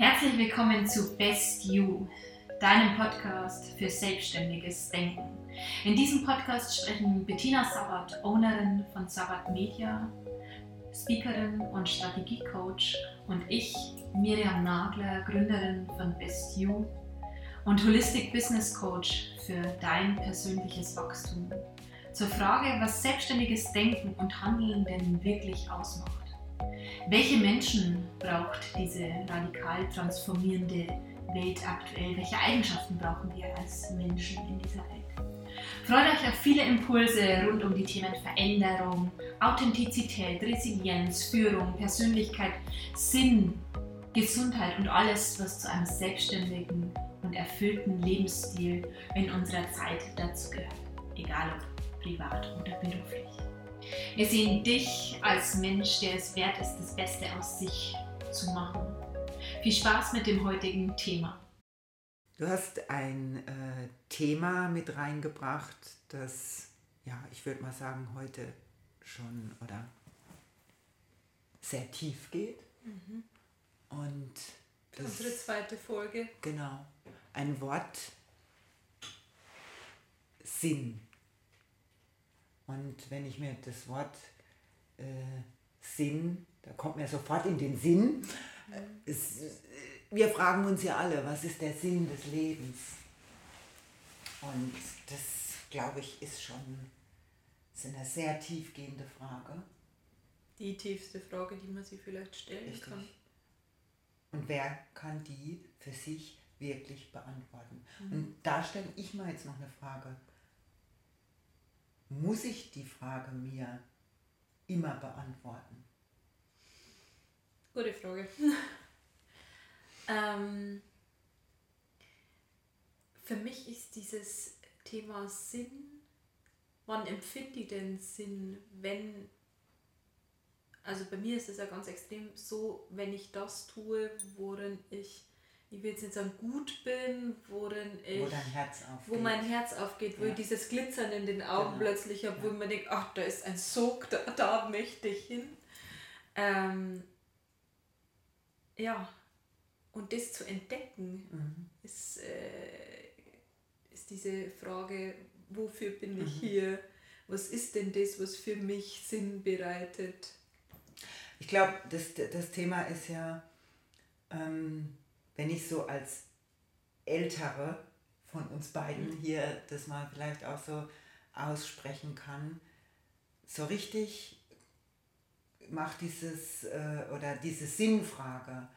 Herzlich willkommen zu Best You, deinem Podcast für selbstständiges Denken. In diesem Podcast sprechen Bettina Sabbat, Ownerin von Sabbat Media, Speakerin und Strategiecoach und ich, Miriam Nagler, Gründerin von Best You und Holistic Business Coach für dein persönliches Wachstum. Zur Frage, was selbstständiges Denken und Handeln denn wirklich ausmacht. Welche Menschen braucht diese radikal transformierende Welt aktuell? Welche Eigenschaften brauchen wir als Menschen in dieser Welt? Freut euch auf viele Impulse rund um die Themen Veränderung, Authentizität, Resilienz, Führung, Persönlichkeit, Sinn, Gesundheit und alles, was zu einem selbstständigen und erfüllten Lebensstil in unserer Zeit dazu gehört. Egal ob privat oder beruflich. Wir sehen dich als Mensch, der es wert ist, das Beste aus sich zu machen. Viel Spaß mit dem heutigen Thema. Du hast ein äh, Thema mit reingebracht, das, ja, ich würde mal sagen, heute schon oder sehr tief geht. Mhm. Und das, unsere zweite Folge. Genau. Ein Wort Sinn. Und wenn ich mir das Wort äh, Sinn, da kommt mir sofort in den Sinn, äh, es, wir fragen uns ja alle, was ist der Sinn des Lebens? Und das, glaube ich, ist schon ist eine sehr tiefgehende Frage. Die tiefste Frage, die man sich vielleicht stellen Richtig. kann. Und wer kann die für sich wirklich beantworten? Mhm. Und da stelle ich mal jetzt noch eine Frage muss ich die Frage mir immer beantworten? Gute Frage. ähm, für mich ist dieses Thema Sinn, wann empfinde ich denn Sinn, wenn, also bei mir ist es ja ganz extrem so, wenn ich das tue, worin ich ich will jetzt nicht sagen, gut bin, worin ich, wo, dein Herz aufgeht. wo mein Herz aufgeht, wo ja. ich dieses Glitzern in den Augen genau. plötzlich habe, ja. wo ich mir denke, ach, da ist ein Sog, da, da möchte ich hin. Ähm, ja, und das zu entdecken, mhm. ist, äh, ist diese Frage, wofür bin mhm. ich hier? Was ist denn das, was für mich Sinn bereitet? Ich glaube, das, das Thema ist ja, ähm, wenn ich so als Ältere von uns beiden mhm. hier das mal vielleicht auch so aussprechen kann, so richtig macht dieses äh, oder diese Sinnfrage,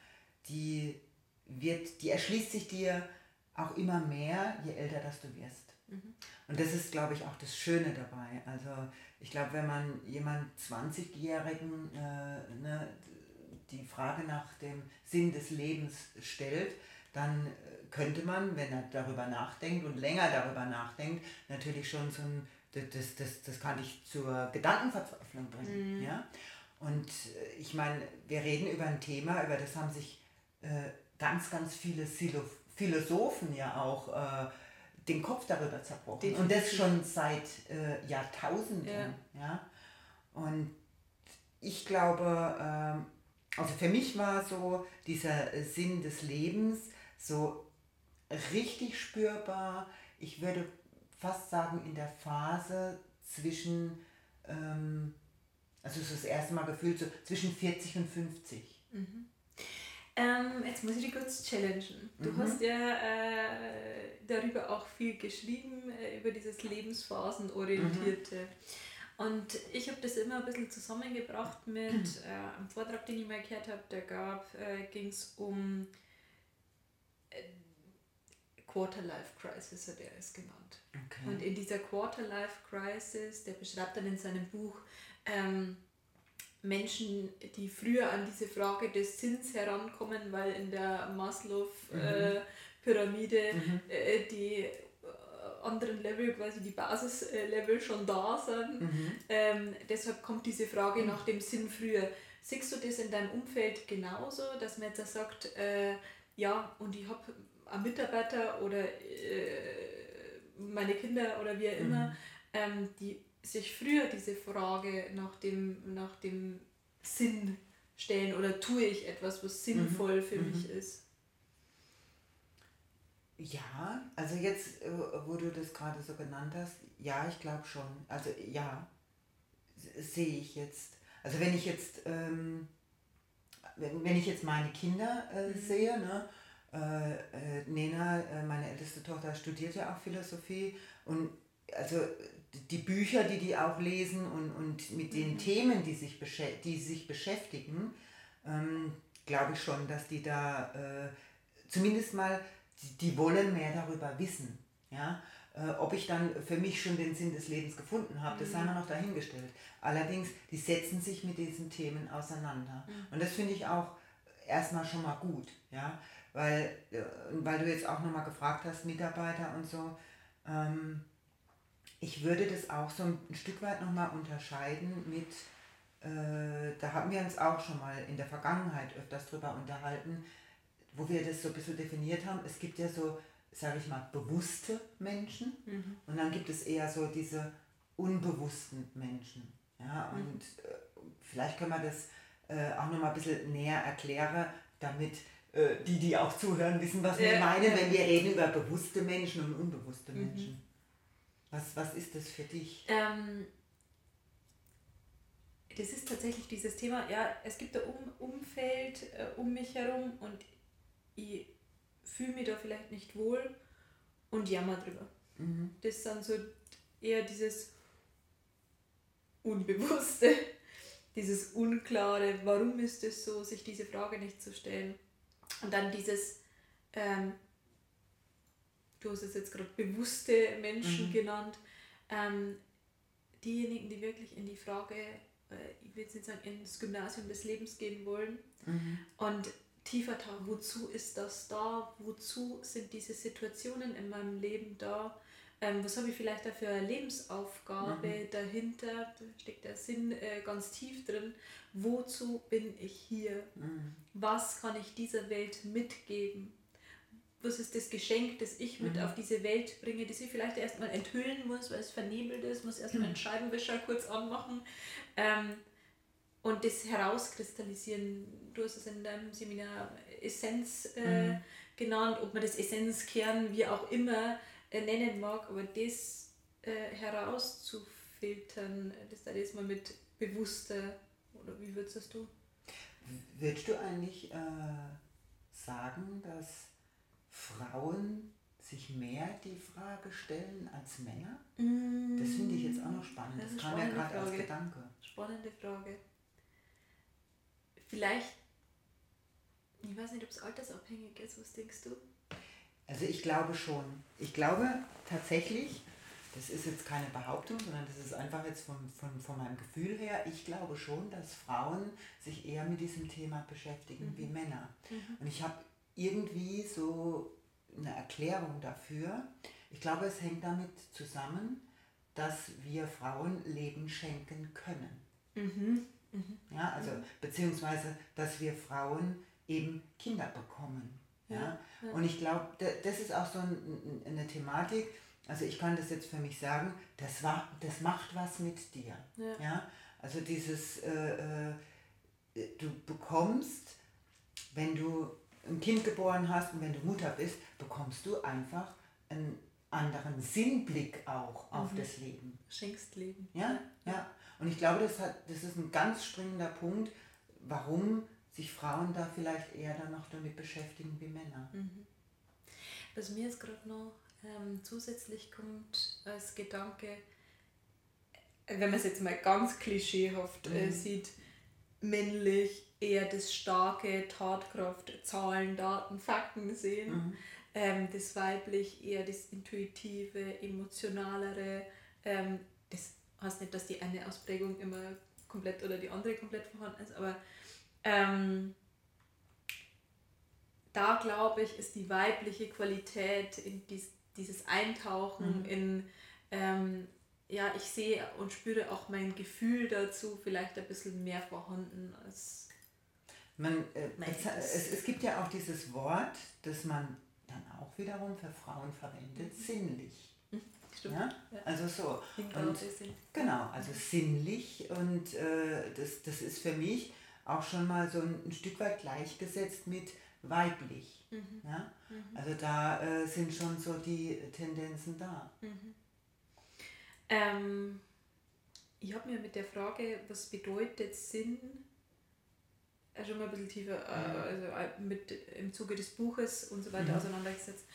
die wird, die erschließt sich dir auch immer mehr, je älter das du wirst. Mhm. Und das ist, glaube ich, auch das Schöne dabei. Also ich glaube, wenn man jemand 20-Jährigen äh, ne, die Frage nach dem Sinn des Lebens stellt, dann äh, könnte man, wenn er darüber nachdenkt und länger darüber nachdenkt, natürlich schon so ein, das, das, das kann ich zur Gedankenverzweiflung bringen. Mhm. Ja? Und äh, ich meine, wir reden über ein Thema, über das haben sich äh, ganz, ganz viele Philosophen ja auch äh, den Kopf darüber zerbrochen. Definitiv. Und das schon seit äh, Jahrtausenden. Ja. ja. Und ich glaube, ähm, also für mich war so dieser Sinn des Lebens so richtig spürbar. Ich würde fast sagen in der Phase zwischen, ähm, also so das erste Mal gefühlt so zwischen 40 und 50. Mhm. Ähm, jetzt muss ich dich kurz challengen. Du mhm. hast ja äh, darüber auch viel geschrieben, äh, über dieses Lebensphasenorientierte. Mhm. Und ich habe das immer ein bisschen zusammengebracht mit äh, einem Vortrag, den ich mal gehört habe, der gab, äh, ging es um äh, Quarter-Life Crisis, hat er es genannt. Okay. Und in dieser Quarter-Life Crisis, der beschreibt dann in seinem Buch ähm, Menschen, die früher an diese Frage des Sinns herankommen, weil in der Maslow-Pyramide mhm. äh, mhm. äh, die anderen Level, quasi die Basislevel schon da sind. Mhm. Ähm, deshalb kommt diese Frage mhm. nach dem Sinn früher. Siehst du das in deinem Umfeld genauso, dass man jetzt sagt, äh, ja, und ich habe einen Mitarbeiter oder äh, meine Kinder oder wie auch immer, mhm. ähm, die sich früher diese Frage nach dem, nach dem Sinn stellen oder tue ich etwas, was sinnvoll mhm. für mich mhm. ist? Ja, also jetzt, äh, wo du das gerade so genannt hast, ja, ich glaube schon. Also ja, sehe ich jetzt. Also wenn ich jetzt, ähm, wenn, wenn ich jetzt meine Kinder äh, mhm. sehe, ne, äh, äh, Nena, äh, meine älteste Tochter, studiert ja auch Philosophie und also die Bücher, die die auch lesen und, und mit den mhm. Themen, die sich, die sich beschäftigen, ähm, glaube ich schon, dass die da äh, zumindest mal, die, die, wollen mehr darüber wissen. Ja? Äh, ob ich dann für mich schon den Sinn des Lebens gefunden habe, mhm. das sei mhm. mal noch dahingestellt. Allerdings, die setzen sich mit diesen Themen auseinander. Mhm. Und das finde ich auch erstmal schon mal gut. Ja? Weil, äh, weil du jetzt auch nochmal gefragt hast, Mitarbeiter und so. Ähm, ich würde das auch so ein Stück weit nochmal unterscheiden mit, äh, da haben wir uns auch schon mal in der Vergangenheit öfters drüber unterhalten, wo wir das so ein bisschen definiert haben. Es gibt ja so, sage ich mal, bewusste Menschen mhm. und dann gibt es eher so diese unbewussten Menschen. Ja, mhm. und äh, vielleicht können wir das äh, auch nochmal ein bisschen näher erklären, damit äh, die, die auch zuhören, wissen, was ja. wir meinen, wenn wir reden über bewusste Menschen und unbewusste mhm. Menschen. Was, was ist das für dich? Ähm, das ist tatsächlich dieses Thema, ja, es gibt ein um Umfeld äh, um mich herum und ich fühle mich da vielleicht nicht wohl und jammer drüber. Mhm. Das ist dann so eher dieses Unbewusste, dieses Unklare, warum ist es so, sich diese Frage nicht zu stellen. Und dann dieses, ähm, du hast es jetzt gerade bewusste Menschen mhm. genannt, ähm, diejenigen, die wirklich in die Frage, äh, ich will jetzt nicht sagen, ins Gymnasium des Lebens gehen wollen mhm. und tiefer tauchen, wozu ist das da, wozu sind diese Situationen in meinem Leben da, ähm, was habe ich vielleicht da für eine Lebensaufgabe mhm. dahinter, da steckt der Sinn äh, ganz tief drin, wozu bin ich hier, mhm. was kann ich dieser Welt mitgeben was ist das Geschenk, das ich mit mhm. auf diese Welt bringe, das ich vielleicht erstmal enthüllen muss, weil es vernebelt ist, muss erstmal einen Scheibenwischer kurz anmachen ähm, und das herauskristallisieren. Du hast es in deinem Seminar Essenz äh, mhm. genannt, ob man das Essenzkern wie auch immer äh, nennen mag, aber das äh, herauszufiltern, das da jetzt mal mit bewusster, oder wie würdest du? Würdest du eigentlich äh, sagen, dass Frauen sich mehr die Frage stellen als Männer? Mm. Das finde ich jetzt auch noch spannend. Das, das kam ja gerade als Gedanke. Spannende Frage. Vielleicht, ich weiß nicht, ob es altersabhängig ist, was denkst du? Also ich glaube schon. Ich glaube tatsächlich, das ist jetzt keine Behauptung, sondern das ist einfach jetzt von, von, von meinem Gefühl her, ich glaube schon, dass Frauen sich eher mit diesem Thema beschäftigen mhm. wie Männer. Mhm. Und ich habe irgendwie so eine Erklärung dafür. Ich glaube, es hängt damit zusammen, dass wir Frauen Leben schenken können. Mhm. Mhm. Ja, also beziehungsweise, dass wir Frauen eben Kinder bekommen. Ja? ja. Und ich glaube, das ist auch so eine Thematik, also ich kann das jetzt für mich sagen, das, war, das macht was mit dir. Ja. ja? Also dieses, äh, äh, du bekommst, wenn du ein Kind geboren hast und wenn du Mutter bist, bekommst du einfach einen anderen Sinnblick auch auf mhm. das Leben. Schenkst Leben. Ja, ja. Und ich glaube, das, hat, das ist ein ganz springender Punkt, warum sich Frauen da vielleicht eher dann noch damit beschäftigen wie Männer. Mhm. Was mir jetzt gerade noch ähm, zusätzlich kommt als Gedanke, wenn man es jetzt mal ganz klischeehaft äh, mhm. sieht, männlich, eher das starke Tatkraft, Zahlen, Daten, Fakten sehen. Mhm. Ähm, das weiblich eher das intuitive, emotionalere. Ähm, das heißt nicht, dass die eine Ausprägung immer komplett oder die andere komplett vorhanden ist, aber ähm, da glaube ich, ist die weibliche Qualität in dies, dieses Eintauchen mhm. in, ähm, ja, ich sehe und spüre auch mein Gefühl dazu vielleicht ein bisschen mehr vorhanden als man, äh, es, es, es, gibt ja auch dieses Wort, das man dann auch wiederum für Frauen verwendet, mhm. sinnlich. Mhm, stimmt. Ja? Also so. Und, genau, also sinnlich und äh, das, das ist für mich auch schon mal so ein, ein Stück weit gleichgesetzt mit weiblich. Mhm. Ja? Mhm. Also da äh, sind schon so die Tendenzen da. Mhm. Ähm, ich habe mir mit der Frage, was bedeutet Sinn, äh, schon mal ein bisschen tiefer äh, also äh, mit, im Zuge des Buches und so weiter mhm. auseinandergesetzt.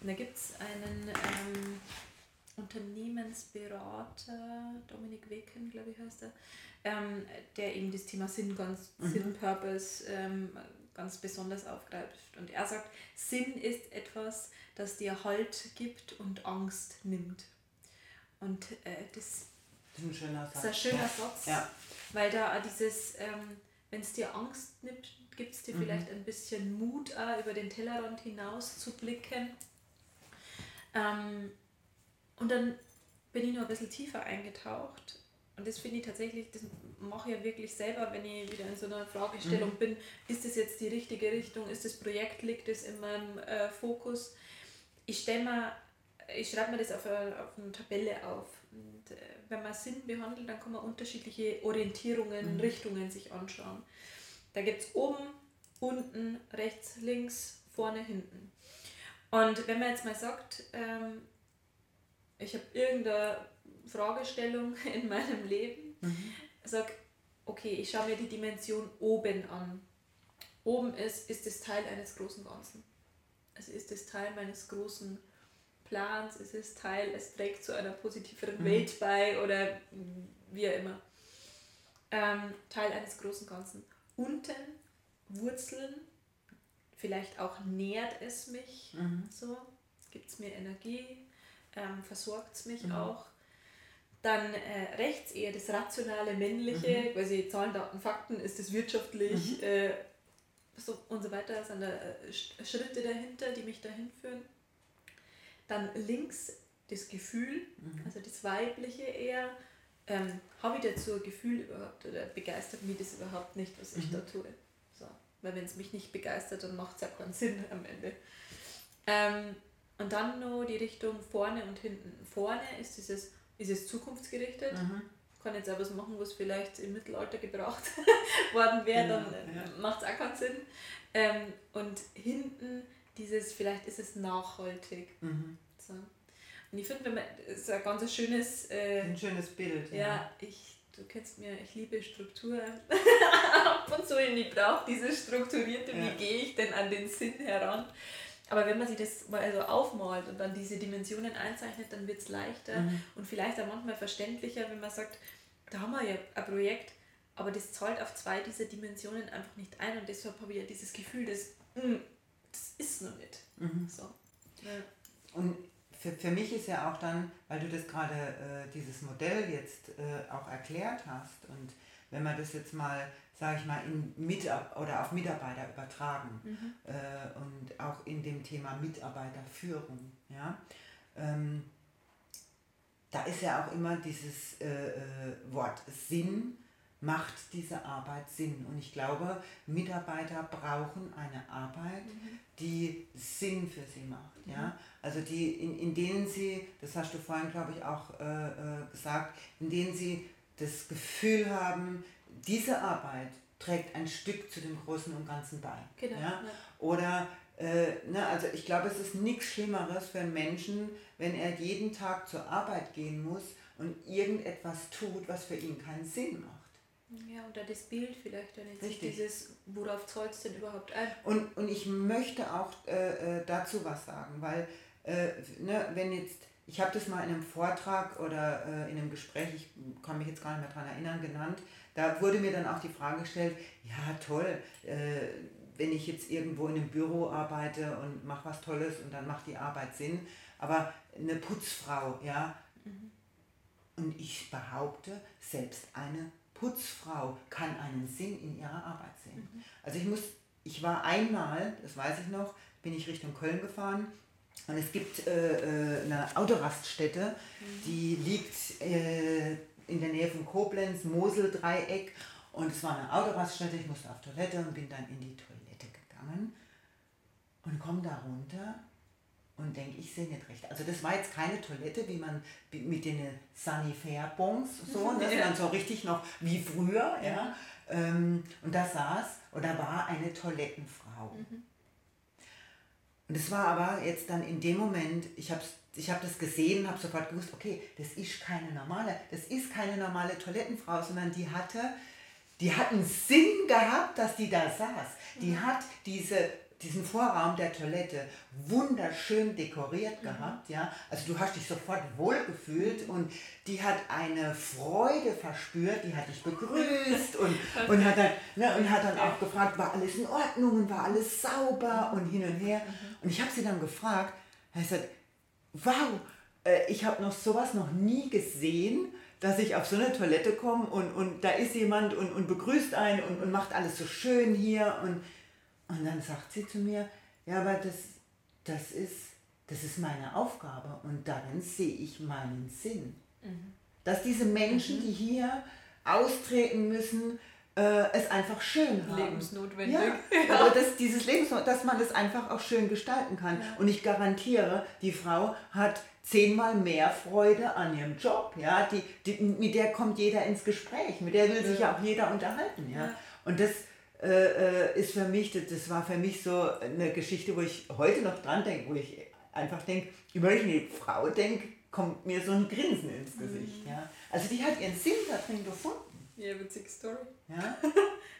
Und da gibt es einen ähm, Unternehmensberater, Dominik Weken, glaube ich heißt er, ähm, der eben das Thema Sinn, ganz, mhm. Sinn, Purpose ähm, ganz besonders aufgreift. Und er sagt, Sinn ist etwas, das dir Halt gibt und Angst nimmt. Und äh, das, das, ist ein schöner Satz. ist ein schöner Satz, ja. weil da dieses, ähm, wenn es dir Angst nimmt, gibt es dir mhm. vielleicht ein bisschen Mut, auch über den Tellerrand hinaus zu blicken. Ähm, und dann bin ich noch ein bisschen tiefer eingetaucht. Und das finde ich tatsächlich, das mache ich ja wirklich selber, wenn ich wieder in so einer Fragestellung mhm. bin, ist das jetzt die richtige Richtung, ist das Projekt, liegt das in meinem äh, Fokus? Ich stelle mir, ich schreibe mir das auf eine, auf eine Tabelle auf. Und äh, wenn man Sinn behandelt, dann kann man unterschiedliche Orientierungen, mhm. Richtungen sich anschauen. Da gibt es oben, unten, rechts, links, vorne, hinten. Und wenn man jetzt mal sagt, ähm, ich habe irgendeine Fragestellung in meinem Leben, mhm. sag, okay, ich schaue mir die Dimension oben an. Oben ist, ist es Teil eines großen Ganzen. Es ist es Teil meines großen Plans, es ist Teil, es trägt zu einer positiveren mhm. Welt bei oder wie auch immer. Ähm, Teil eines großen Ganzen. Unten Wurzeln, vielleicht auch nährt es mich, mhm. so gibt es mir Energie, ähm, versorgt es mich mhm. auch. Dann äh, rechts eher das rationale Männliche, mhm. quasi Zahlen, Daten, Fakten, ist es wirtschaftlich mhm. äh, so, und so weiter, sind da äh, Schritte dahinter, die mich dahin führen. Dann links das Gefühl, mhm. also das Weibliche eher. Ähm, Habe ich dazu ein Gefühl überhaupt oder begeistert mich das überhaupt nicht, was ich mhm. da tue? So. Weil wenn es mich nicht begeistert, dann macht es ja keinen Sinn am Ende. Ähm, und dann noch die Richtung vorne und hinten. Vorne ist dieses, ist es zukunftsgerichtet. Mhm. Kann jetzt auch was machen, was vielleicht im Mittelalter gebraucht worden wäre, genau, dann ja. macht es auch keinen Sinn. Ähm, und hinten dieses, vielleicht ist es nachhaltig. Mhm. So. Und ich finde, das ist ein ganz schönes... Äh, ein schönes Bild. Ja, ja, ich, du kennst mir, ich liebe Struktur. Ab und zu, ich brauche diese strukturierte, ja. wie gehe ich denn an den Sinn heran? Aber wenn man sich das mal also aufmalt und dann diese Dimensionen einzeichnet, dann wird es leichter mhm. und vielleicht auch manchmal verständlicher, wenn man sagt, da haben wir ja ein Projekt, aber das zahlt auf zwei dieser Dimensionen einfach nicht ein und deshalb habe ich ja dieses Gefühl, dass mm, das ist noch nicht. Mhm. So. Ja. Und für, für mich ist ja auch dann, weil du das gerade, äh, dieses Modell jetzt äh, auch erklärt hast und wenn man das jetzt mal sage ich mal, in Mitab oder auf Mitarbeiter übertragen mhm. äh, und auch in dem Thema Mitarbeiterführung. Ja? Ähm, da ist ja auch immer dieses äh, äh, Wort Sinn, macht diese Arbeit Sinn. Und ich glaube, Mitarbeiter brauchen eine Arbeit, mhm. die Sinn für sie macht. Mhm. Ja? Also die, in, in denen sie, das hast du vorhin, glaube ich, auch äh, äh gesagt, in denen sie das Gefühl haben, diese Arbeit trägt ein Stück zu dem Großen und Ganzen bei. Genau, ja? ja. Oder, äh, ne, also ich glaube, es ist nichts Schlimmeres für einen Menschen, wenn er jeden Tag zur Arbeit gehen muss und irgendetwas tut, was für ihn keinen Sinn macht. Ja, oder das Bild vielleicht, wenn jetzt Richtig. dieses, worauf zahlt es denn überhaupt ein? Und, und ich möchte auch äh, äh dazu was sagen, weil, äh, ne, wenn jetzt, ich habe das mal in einem Vortrag oder äh, in einem Gespräch, ich kann mich jetzt gar nicht mehr daran erinnern, genannt, da wurde mir dann auch die Frage gestellt, ja toll, äh, wenn ich jetzt irgendwo in einem Büro arbeite und mache was Tolles und dann macht die Arbeit Sinn, aber eine Putzfrau, ja. Mhm. Und ich behaupte, selbst eine Putzfrau kann einen Sinn in ihrer Arbeit sehen. Mhm. Also ich muss, ich war einmal, das weiß ich noch, bin ich Richtung Köln gefahren und es gibt äh, äh eine Autoraststätte, mhm. die liegt äh, in der Nähe von Koblenz, Mosel-Dreieck. Und es war eine Autoraststätte, ich musste auf Toilette und bin dann in die Toilette gegangen und komme da runter und denke, ich sehe nicht recht. Also das war jetzt keine Toilette, wie man mit den Sanifair-Bons, so, das waren so richtig noch wie früher. Ja. ja. Ähm, und da saß oder war eine Toilettenfrau. Mhm. Und es war aber jetzt dann in dem Moment, ich habe ich hab das gesehen habe sofort gewusst, okay, das ist keine normale, das ist keine normale Toilettenfrau, sondern die hatte, die hat einen Sinn gehabt, dass die da saß. Die mhm. hat diese diesen Vorraum der Toilette wunderschön dekoriert mhm. gehabt, ja. Also du hast dich sofort wohlgefühlt und die hat eine Freude verspürt, die hat dich begrüßt und, und hat dann, ne, und hat dann auch gefragt, war alles in Ordnung und war alles sauber und hin und her. Mhm. Und ich habe sie dann gefragt, er sagt, wow, äh, ich habe noch sowas noch nie gesehen, dass ich auf so eine Toilette komme und, und da ist jemand und, und begrüßt einen und, und macht alles so schön hier und und dann sagt sie zu mir, ja, aber das, das, ist, das ist meine Aufgabe und darin sehe ich meinen Sinn. Mhm. Dass diese Menschen, mhm. die hier austreten müssen, äh, es einfach schön haben. Lebensnotwendig. Ja, ja. aber das, dieses Lebens, dass man es einfach auch schön gestalten kann. Ja. Und ich garantiere, die Frau hat zehnmal mehr Freude an ihrem Job. Ja? Die, die, mit der kommt jeder ins Gespräch, mit der will sich ja auch jeder unterhalten. Ja? Und das, äh, äh, ist für mich, das, das war für mich so eine Geschichte, wo ich heute noch dran denke, wo ich einfach denke, über die Frau denke, kommt mir so ein Grinsen ins Gesicht. Mhm. Ja? Also die hat ihren Sinn darin gefunden. Ja, witzige Story. Ja?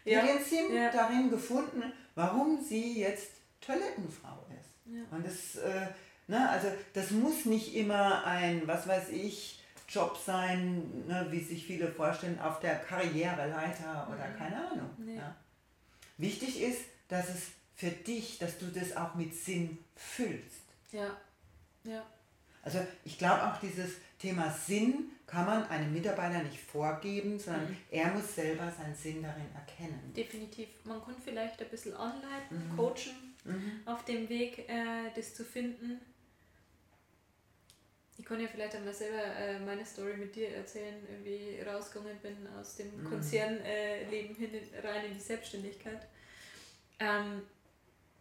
Ja. Sinn ja. darin gefunden, warum sie jetzt Toilettenfrau ist. Ja. Und das, äh, ne, also das muss nicht immer ein, was weiß ich, Job sein, ne, wie sich viele vorstellen, auf der Karriereleiter oder mhm. keine Ahnung. Nee. Ja. Wichtig ist, dass es für dich, dass du das auch mit Sinn füllst. Ja, ja. Also ich glaube auch dieses Thema Sinn kann man einem Mitarbeiter nicht vorgeben, sondern mhm. er muss selber seinen Sinn darin erkennen. Definitiv. Man kann vielleicht ein bisschen anleiten, mhm. coachen mhm. auf dem Weg, äh, das zu finden. Ich kann ja vielleicht einmal selber äh, meine Story mit dir erzählen, wie ich rausgegangen bin aus dem mhm. Konzernleben hin rein in die Selbstständigkeit. Ähm,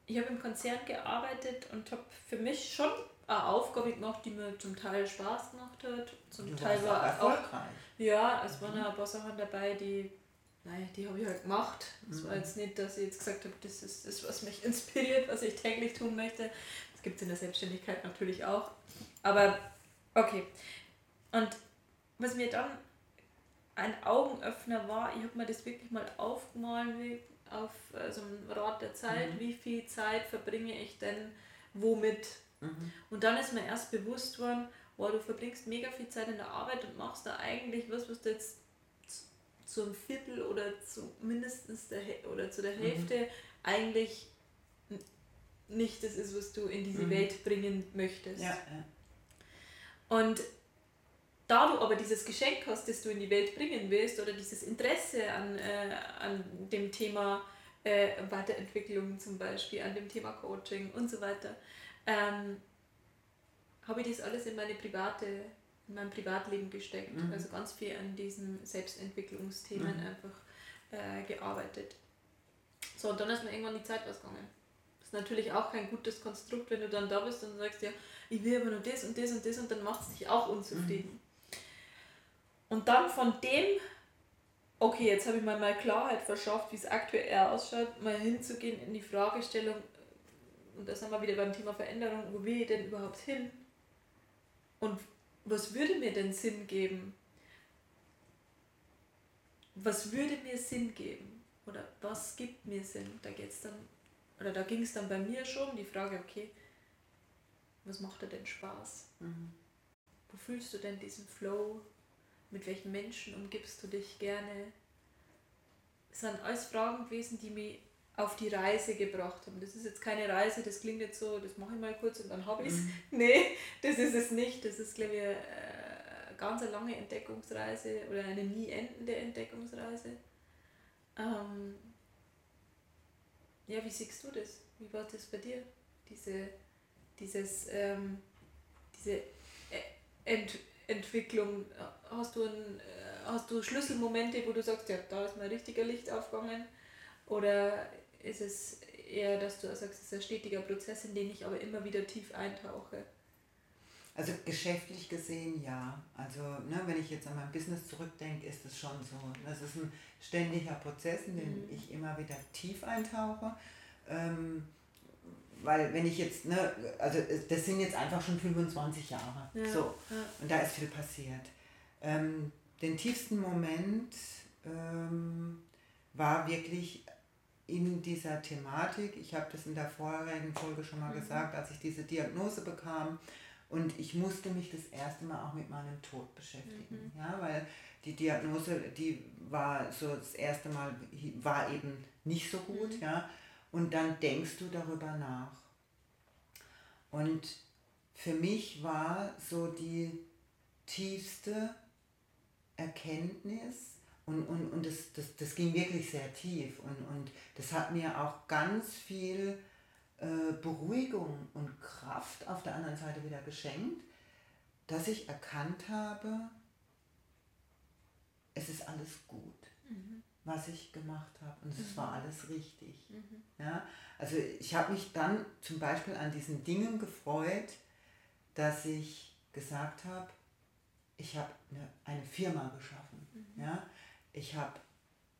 ich habe im Konzern gearbeitet und habe für mich schon eine Aufgabe gemacht, die mir zum Teil Spaß gemacht hat. Zum du Teil war erfolgreich. Auch, ja, es waren mhm. ein paar Sachen dabei, die, naja, die habe ich halt gemacht. Es mhm. war jetzt nicht, dass ich jetzt gesagt habe, das ist das, was mich inspiriert, was ich täglich tun möchte. Das gibt es in der Selbstständigkeit natürlich auch. Aber okay. Und was mir dann ein Augenöffner war, ich habe mir das wirklich mal aufgemalt, wie auf äh, so einem Rad der Zeit, mhm. wie viel Zeit verbringe ich denn womit. Mhm. Und dann ist mir erst bewusst worden, wow, du verbringst mega viel Zeit in der Arbeit und machst da eigentlich was, was du jetzt zu einem Viertel oder zu mindestens der oder zu der mhm. Hälfte mhm. eigentlich nicht das ist, was du in diese mhm. Welt bringen möchtest. Ja, ja. Und da du aber dieses Geschenk hast, das du in die Welt bringen willst oder dieses Interesse an, äh, an dem Thema äh, Weiterentwicklung zum Beispiel, an dem Thema Coaching und so weiter, ähm, habe ich das alles in meine private, in mein Privatleben gesteckt. Mhm. Also ganz viel an diesen Selbstentwicklungsthemen mhm. einfach äh, gearbeitet. So, und dann ist mir irgendwann die Zeit ausgegangen. Das ist natürlich auch kein gutes Konstrukt, wenn du dann da bist und sagst, ja, ich will aber nur das und das und das und dann macht es dich auch unzufrieden. Mhm. Und dann von dem, okay, jetzt habe ich mal mal Klarheit verschafft, wie es aktuell ausschaut, mal hinzugehen in die Fragestellung, und da sind wir wieder beim Thema Veränderung, wo will ich denn überhaupt hin? Und was würde mir denn Sinn geben? Was würde mir Sinn geben? Oder was gibt mir Sinn? Da geht's dann, oder da ging es dann bei mir schon die Frage, okay, was macht dir denn Spaß? Mhm. Wo fühlst du denn diesen Flow? mit welchen Menschen umgibst du dich gerne. Es sind alles Fragen gewesen, die mich auf die Reise gebracht haben. Das ist jetzt keine Reise, das klingt jetzt so, das mache ich mal kurz und dann habe ich es. Mhm. Nee, das ist es nicht. Das ist, glaube ich, eine ganz lange Entdeckungsreise oder eine nie endende Entdeckungsreise. Ähm ja, wie siehst du das? Wie war das bei dir? Diese, dieses, ähm, diese e-, Ent Entwicklung? Hast du, ein, äh, hast du Schlüsselmomente, wo du sagst, ja, da ist mal richtiger Licht aufgegangen? Oder ist es eher, dass du sagst, es ist ein stetiger Prozess, in den ich aber immer wieder tief eintauche? Also geschäftlich gesehen ja. Also ne, wenn ich jetzt an mein Business zurückdenke, ist es schon so. Das ist ein ständiger Prozess, in den mhm. ich immer wieder tief eintauche. Ähm, weil wenn ich jetzt, ne, also das sind jetzt einfach schon 25 Jahre. Ja, so. ja. Und da ist viel passiert. Ähm, den tiefsten Moment ähm, war wirklich in dieser Thematik, ich habe das in der vorherigen Folge schon mal Mhm. gesagt, als ich diese Diagnose bekam und ich musste mich das erste Mal auch mit meinem Tod beschäftigen. Mhm. Ja, weil die Diagnose, die war so das erste Mal, war eben nicht so gut. Mhm. Ja, und dann denkst du darüber nach. Und für mich war so die tiefste Erkenntnis und, und, und das, das, das ging wirklich sehr tief und, und das hat mir auch ganz viel äh, Beruhigung und Kraft auf der anderen Seite wieder geschenkt, dass ich erkannt habe, es ist alles gut, Mhm. was ich gemacht habe und es Mhm. war alles richtig. Mhm. Ja, also ich habe mich dann zum Beispiel an diesen Dingen gefreut, dass ich gesagt habe, ich habe eine, eine Firma geschaffen. Mhm. Ja? Ich habe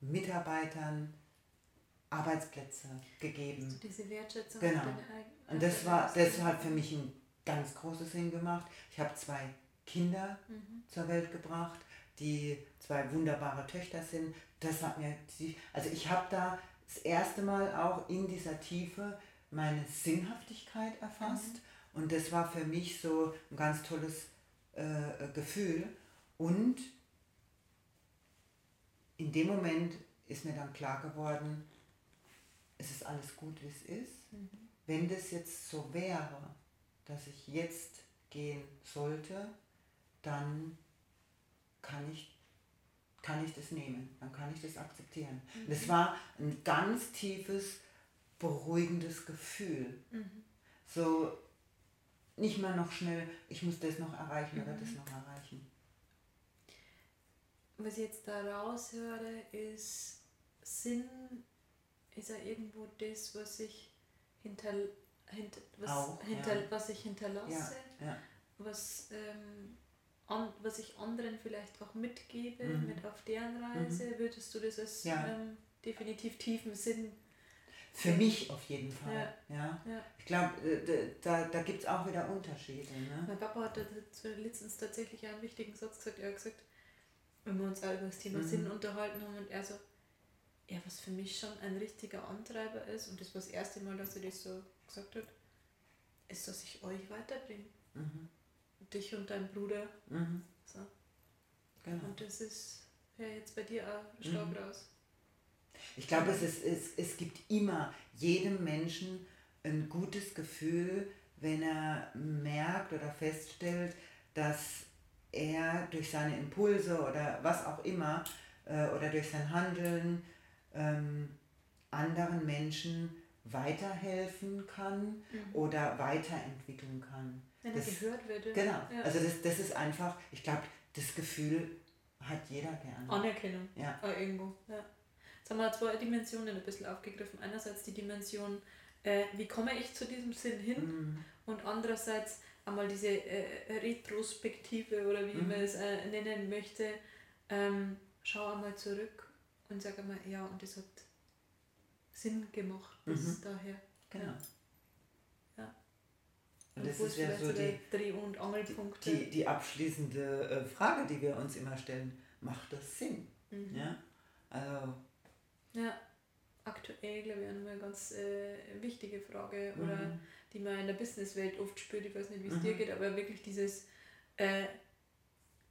Mitarbeitern Arbeitsplätze gegeben. So diese Wertschätzung. Genau. Und das war, das hat für mich einen ganz großen Sinn gemacht. Ich habe zwei Kinder Mhm. zur Welt gebracht, die zwei wunderbare Töchter sind. Das hat mir, also ich habe da das erste Mal auch in dieser Tiefe meine Sinnhaftigkeit erfasst und das war für mich so ein ganz tolles äh, Gefühl und in dem Moment ist mir dann klar geworden, es ist alles gut, wie es ist. Mhm. Wenn das jetzt so wäre, dass ich jetzt gehen sollte, dann kann ich, kann ich das nehmen, dann kann ich das akzeptieren. Und es war ein ganz tiefes, beruhigendes Gefühl. Mhm. So nicht mal noch schnell, ich muss das noch erreichen oder das Mhm. noch erreichen. Was ich jetzt da raushöre, ist Sinn ist ja irgendwo das, was ich hinter, hinter, was, Auch, hinter, ja. was ich hinterlasse, Ja, was, ähm, an, was ich anderen vielleicht auch mitgebe, Mhm. mit auf deren Reise. Würdest du das als Ja. ähm, definitiv tiefen Sinn? Für mich auf jeden Fall. Ja. Ja. Ich glaube, da, da gibt es auch wieder Unterschiede. Ne? Mein Papa hat letztens tatsächlich einen wichtigen Satz gesagt. Er hat gesagt, wenn wir uns auch über das Thema Mhm. Sinn unterhalten haben und er so, ja, was für mich schon ein richtiger Antreiber ist und das war das erste Mal, dass er das so gesagt hat, ist, dass ich euch weiterbringe. Mhm. Dich und dein Bruder. Mhm. So. Genau. Und das ist ja jetzt bei dir auch stark Mhm. raus. Ich glaube, es, ist, es, es gibt immer jedem Menschen ein gutes Gefühl, wenn er merkt oder feststellt, dass er durch seine Impulse oder was auch immer äh, oder durch sein Handeln ähm, anderen Menschen weiterhelfen kann oder weiterentwickeln kann. Wenn er Das- gehört wird. Genau. Ja. Also das, das ist einfach, ich glaube, das Gefühl hat jeder gerne. Anerkennung. Ja. Auch irgendwo. Ja. Jetzt haben wir zwei Dimensionen ein bisschen aufgegriffen. Einerseits die Dimension, äh, wie komme ich zu diesem Sinn hin? Mhm. Und andererseits einmal diese äh, Retrospektive oder wie Mhm. man es äh, nennen möchte. Ähm, schau einmal zurück und sag einmal, ja, und das hat Sinn gemacht bis Mhm. daher. Genau. Ja. Und Und das ist ja so die, Dreh- und Angelpunkt. die, die abschließende äh, Frage, die wir uns immer stellen. Macht das Sinn? Mhm. Ja? Also, Ja, aktuell glaube ich eine ganz äh, wichtige Frage oder mhm. Die man in der Businesswelt oft spürt, ich weiß nicht, wie es Mhm. dir geht, aber wirklich dieses, äh,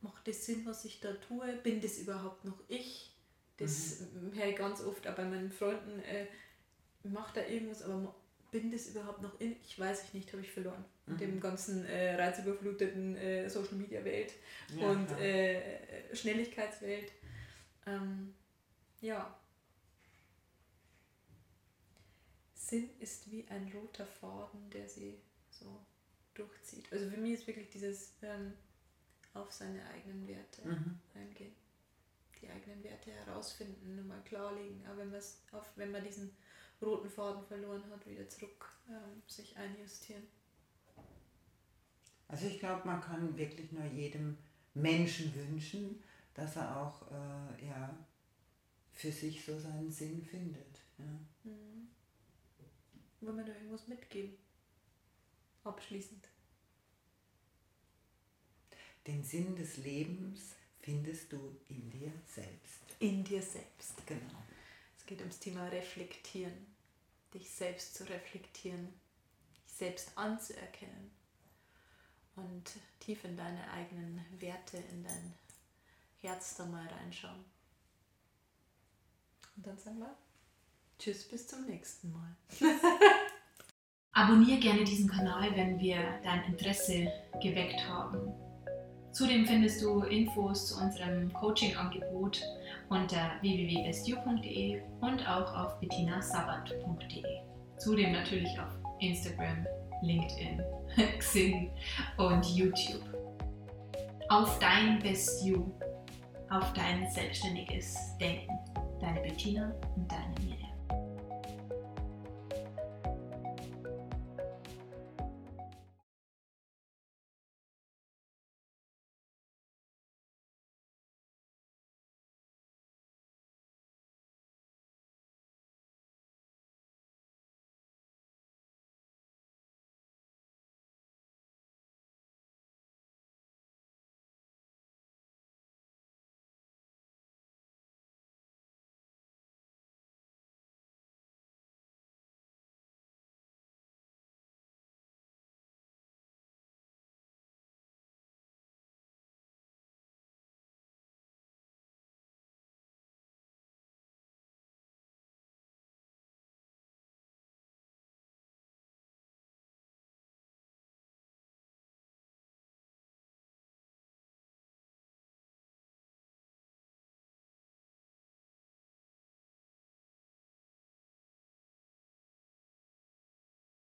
macht das Sinn, was ich da tue? Bin das überhaupt noch ich? Das Mhm. höre ich ganz oft auch bei meinen Freunden, äh, macht da irgendwas, aber bin das überhaupt noch in? Ich weiß ich nicht, habe ich verloren. In Mhm. dem ganzen äh, reizüberfluteten äh, Social Media Welt ja, und äh, Schnelligkeitswelt. Ähm, ja. Sinn ist wie ein roter Faden, der sie so durchzieht. Also für mich ist wirklich dieses ähm, auf seine eigenen Werte Mhm. eingehen. Die eigenen Werte herausfinden, nochmal klarlegen. Aber wenn, auf, wenn man diesen roten Faden verloren hat, wieder zurück ähm, sich einjustieren. Also ich glaube, man kann wirklich nur jedem Menschen wünschen, dass er auch äh, ja, für sich so seinen Sinn findet. Ja. Mhm. Wollen wir noch irgendwas mitgeben? Abschließend. Den Sinn des Lebens findest du in dir selbst. In dir selbst. Genau. Es geht ums Thema Reflektieren. Dich selbst zu reflektieren, dich selbst anzuerkennen und tief in deine eigenen Werte, in dein Herz da mal reinschauen. Und dann sagen wir Tschüss, bis zum nächsten Mal. Abonniere gerne diesen Kanal, wenn wir dein Interesse geweckt haben. Zudem findest du Infos zu unserem Coaching-Angebot unter www.bestyou.de und auch auf bettinasabat.de. Zudem natürlich auf Instagram, LinkedIn, Xing und YouTube. Auf dein Best You, auf dein selbstständiges Denken. Deine Bettina und deine Miriam.